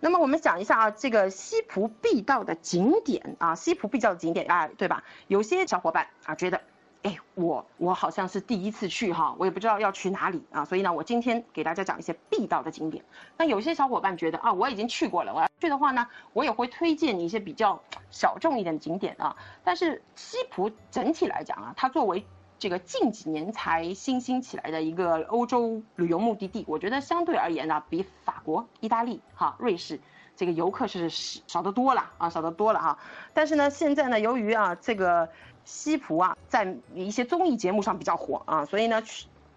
那么我们讲一下啊，这个西浦必到的景点啊，西浦必到的景点啊，对吧？有些小伙伴啊觉得，哎，我我好像是第一次去哈，我也不知道要去哪里啊，所以呢，我今天给大家讲一些必到的景点。那有些小伙伴觉得啊，我已经去过了，我要去的话呢，我也会推荐你一些比较小众一点的景点啊。但是西浦整体来讲啊，它作为这个近几年才新兴起来的一个欧洲旅游目的地，我觉得相对而言呢，比法国、意大利、哈瑞士这个游客是少得多了啊，少得多了哈。但是呢，现在呢，由于啊这个西葡啊在一些综艺节目上比较火啊，所以呢，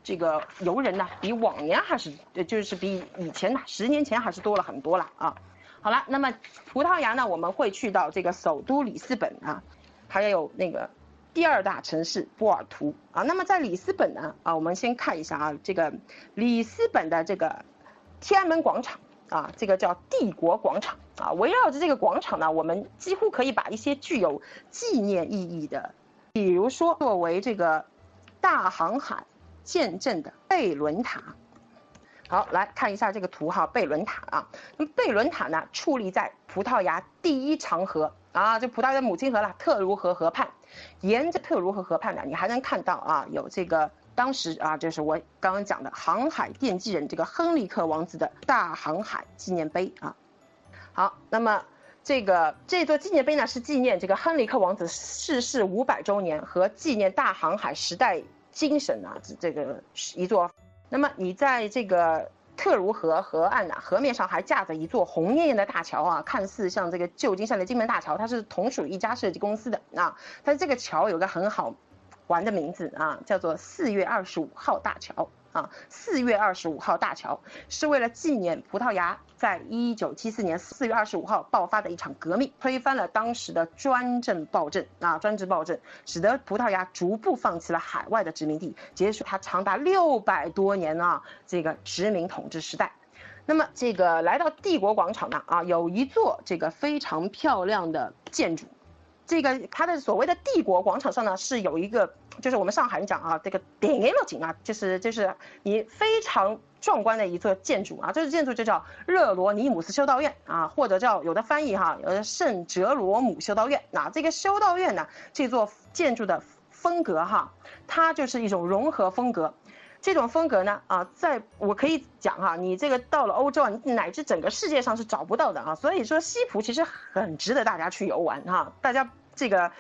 这个游人呢比往年还是就是比以前呢十年前还是多了很多了啊。好了，那么葡萄牙呢，我们会去到这个首都里斯本啊，还有那个。第二大城市波尔图。啊，那么在里斯本呢？啊，我们先看一下啊，这个里斯本的这个天安门广场。啊，这个叫帝国广场。啊，围绕着这个广场呢，我们几乎可以把一些具有纪念意义的，比如说作为这个大航海见证的贝伦塔，好来看一下这个图哈，贝伦塔啊，那么贝伦塔呢，矗立在葡萄牙第一长河啊，就葡萄牙的母亲河了，特卢河河畔。沿着特卢河河畔呢，你还能看到啊，有这个当时啊，就是我刚刚讲的航海奠基人这个亨利克王子的大航海纪念碑啊。好，那么这个这座纪念碑呢，是纪念这个亨利克王子逝世五百周年和纪念大航海时代精神啊，这个一座。那么你在这个。特茹河河岸呐，河面上还架着一座红艳艳的大桥啊，看似像这个旧金山的金门大桥，它是同属一家设计公司的啊。但是这个桥有个很好玩的名字啊，叫做四月二十五号大桥。啊，四月二十五号大桥是为了纪念葡萄牙在一九七四年四月二十五号爆发的一场革命，推翻了当时的专政暴政啊，专制暴政，使得葡萄牙逐步放弃了海外的殖民地，结束它长达六百多年啊这个殖民统治时代。那么这个来到帝国广场呢啊，有一座这个非常漂亮的建筑。这个它的所谓的帝国广场上呢，是有一个，就是我们上海人讲啊，这个顶楼景啊，就是就是你非常壮观的一座建筑啊，这个建筑就叫热罗尼姆斯修道院啊，或者叫有的翻译哈，有的圣哲罗姆修道院。那这个修道院呢，这座建筑的风格哈，它就是一种融合风格，这种风格呢啊，在我可以讲哈，你这个到了欧洲啊，乃至整个世界上是找不到的啊，所以说西普其实很值得大家去游玩哈，大家。这个，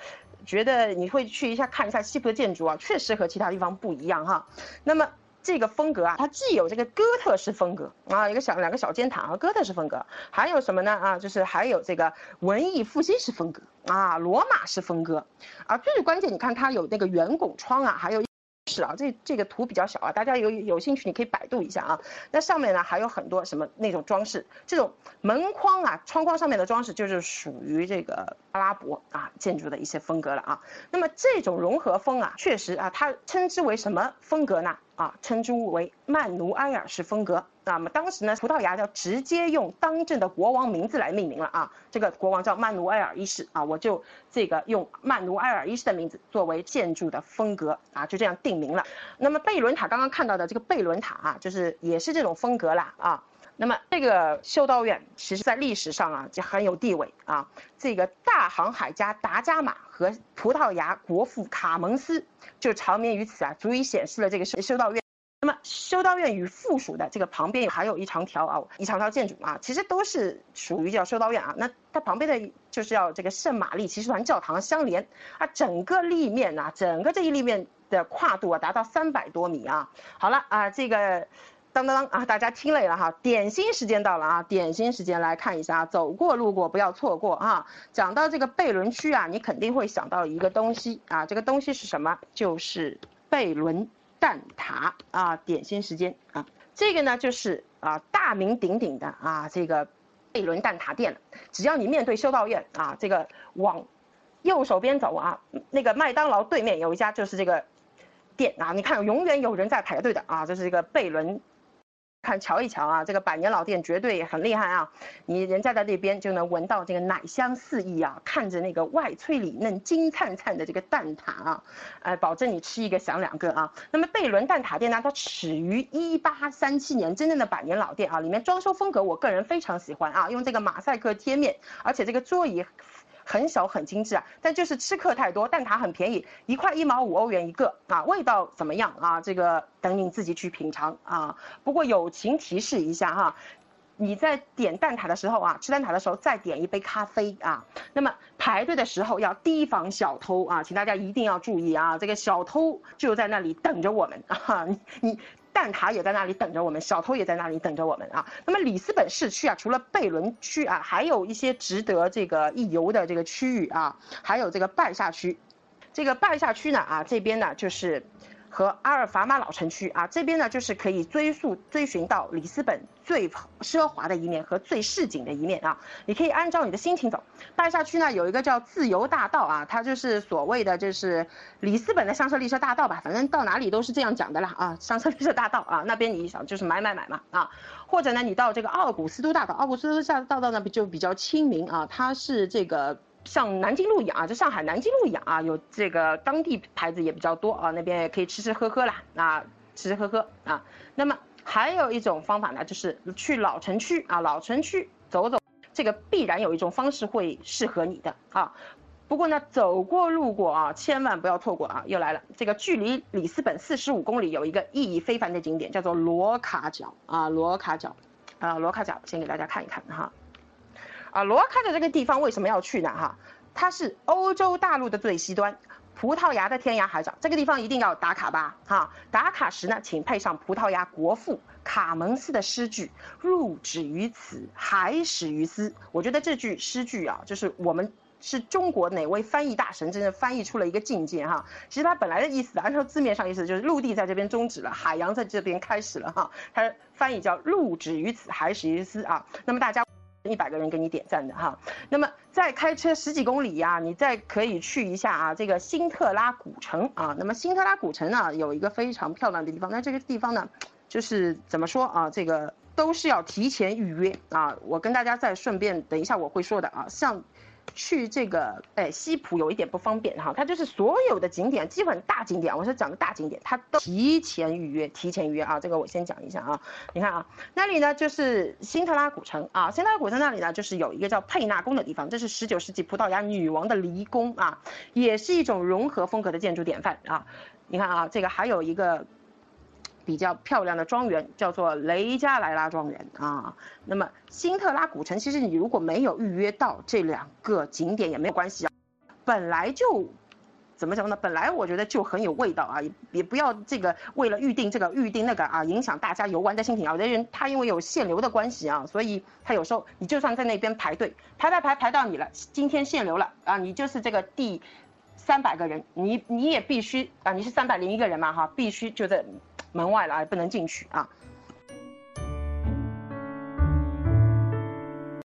觉得你会去一下看一下西部的建筑啊，确实和其他地方不一样哈。那么这个风格啊，它既有这个哥特式风格啊，一个小两个小尖塔和，哥特式风格，还有什么呢啊？就是还有这个文艺复兴式风格啊，罗马式风格啊。最关键，你看它有那个圆拱窗啊，还有。是啊，这这个图比较小啊，大家有有兴趣你可以百度一下啊。那上面呢还有很多什么那种装饰，这种门框啊、窗框上面的装饰就是属于这个阿拉伯啊建筑的一些风格了啊。那么这种融合风啊，确实啊，它称之为什么风格呢？啊，称之为曼努埃尔式风格。那么当时呢，葡萄牙就直接用当政的国王名字来命名了啊，这个国王叫曼努埃尔一世啊，我就这个用曼努埃尔一世的名字作为建筑的风格啊，就这样定名了。那么贝伦塔刚刚看到的这个贝伦塔啊，就是也是这种风格啦啊。那么这个修道院其实在历史上啊就很有地位啊，这个大航海家达伽马和葡萄牙国父卡蒙斯就长眠于此啊，足以显示了这个修道院。那么修道院与附属的这个旁边还有一长条啊，一长条建筑啊，其实都是属于叫修道院啊。那它旁边的就是要这个圣玛丽骑士团教堂相连啊，整个立面呐，整个这一立面的跨度啊达到三百多米啊。好了啊，这个当当当啊，大家听累了哈，点心时间到了啊，点心时间来看一下啊，走过路过不要错过啊。讲到这个贝伦区啊，你肯定会想到一个东西啊，这个东西是什么？就是贝伦。蛋挞啊，点心时间啊，这个呢就是啊大名鼎鼎的啊这个贝伦蛋挞店。只要你面对修道院啊，这个往右手边走啊，那个麦当劳对面有一家就是这个店啊，你看永远有人在排队的啊，这是这个贝伦。看瞧一瞧啊，这个百年老店绝对很厉害啊！你人家在那边就能闻到这个奶香四溢啊，看着那个外脆里嫩、金灿灿的这个蛋挞啊，哎，保证你吃一个想两个啊。那么贝伦蛋挞店呢，它始于一八三七年，真正的百年老店啊，里面装修风格我个人非常喜欢啊，用这个马赛克贴面，而且这个桌椅。很小很精致啊，但就是吃客太多，蛋挞很便宜，一块一毛五欧元一个啊，味道怎么样啊？这个等你自己去品尝啊。不过友情提示一下哈，你在点蛋挞的时候啊，吃蛋挞的时候再点一杯咖啡啊。那么排队的时候要提防小偷啊，请大家一定要注意啊，这个小偷就在那里等着我们啊，你你。蛋挞也在那里等着我们，小偷也在那里等着我们啊。那么里斯本市区啊，除了贝伦区啊，还有一些值得这个一游的这个区域啊，还有这个拜下区。这个拜下区呢啊，这边呢就是。和阿尔法马老城区啊，这边呢就是可以追溯追寻到里斯本最奢华的一面和最市井的一面啊。你可以按照你的心情走。拜下区呢有一个叫自由大道啊，它就是所谓的就是里斯本的香榭丽舍大道吧，反正到哪里都是这样讲的啦啊。香榭丽舍大道啊，那边你想就是买买买嘛啊。或者呢，你到这个奥古斯都大道，奥古斯都大道呢就比较亲民啊，它是这个。像南京路一样啊，就上海南京路一样啊，有这个当地牌子也比较多啊，那边也可以吃吃喝喝啦，啊，吃吃喝喝啊。那么还有一种方法呢，就是去老城区啊，老城区走走，这个必然有一种方式会适合你的啊。不过呢，走过路过啊，千万不要错过啊。又来了，这个距离里斯本四十五公里有一个意义非凡的景点，叫做罗卡角啊，罗卡角啊，罗卡角，先给大家看一看哈。啊，罗卡的这个地方为什么要去呢？哈，它是欧洲大陆的最西端，葡萄牙的天涯海角，这个地方一定要打卡吧？哈，打卡时呢，请配上葡萄牙国父卡门斯的诗句“入止于此，海始于斯”。我觉得这句诗句啊，就是我们是中国哪位翻译大神真的翻译出了一个境界哈。其实它本来的意思，按照字面上意思就是陆地在这边终止了，海洋在这边开始了哈。它翻译叫“入止于此，海始于斯”啊。那么大家。一百个人给你点赞的哈，那么再开车十几公里呀，你再可以去一下啊，这个新特拉古城啊。那么新特拉古城呢，有一个非常漂亮的地方，那这个地方呢，就是怎么说啊，这个都是要提前预约啊。我跟大家再顺便等一下我会说的啊，像。去这个哎西浦有一点不方便哈，它就是所有的景点基本大景点，我是讲的大景点，它都提前预约，提前预约啊，这个我先讲一下啊。你看啊，那里呢就是辛特拉古城啊，辛特拉古城那里呢就是有一个叫佩纳宫的地方，这是十九世纪葡萄牙女王的离宫啊，也是一种融合风格的建筑典范啊。你看啊，这个还有一个。比较漂亮的庄园叫做雷加莱拉庄园啊。那么辛特拉古城，其实你如果没有预约到这两个景点也没有关系啊。本来就怎么讲呢？本来我觉得就很有味道啊，也也不要这个为了预定这个预定那个啊，影响大家游玩的心情啊。有的人他因为有限流的关系啊，所以他有时候你就算在那边排队排排排排到你了，今天限流了啊，你就是这个第三百个人，你你也必须啊，你是三百零一个人嘛哈，必须就在。门外了，不能进去啊。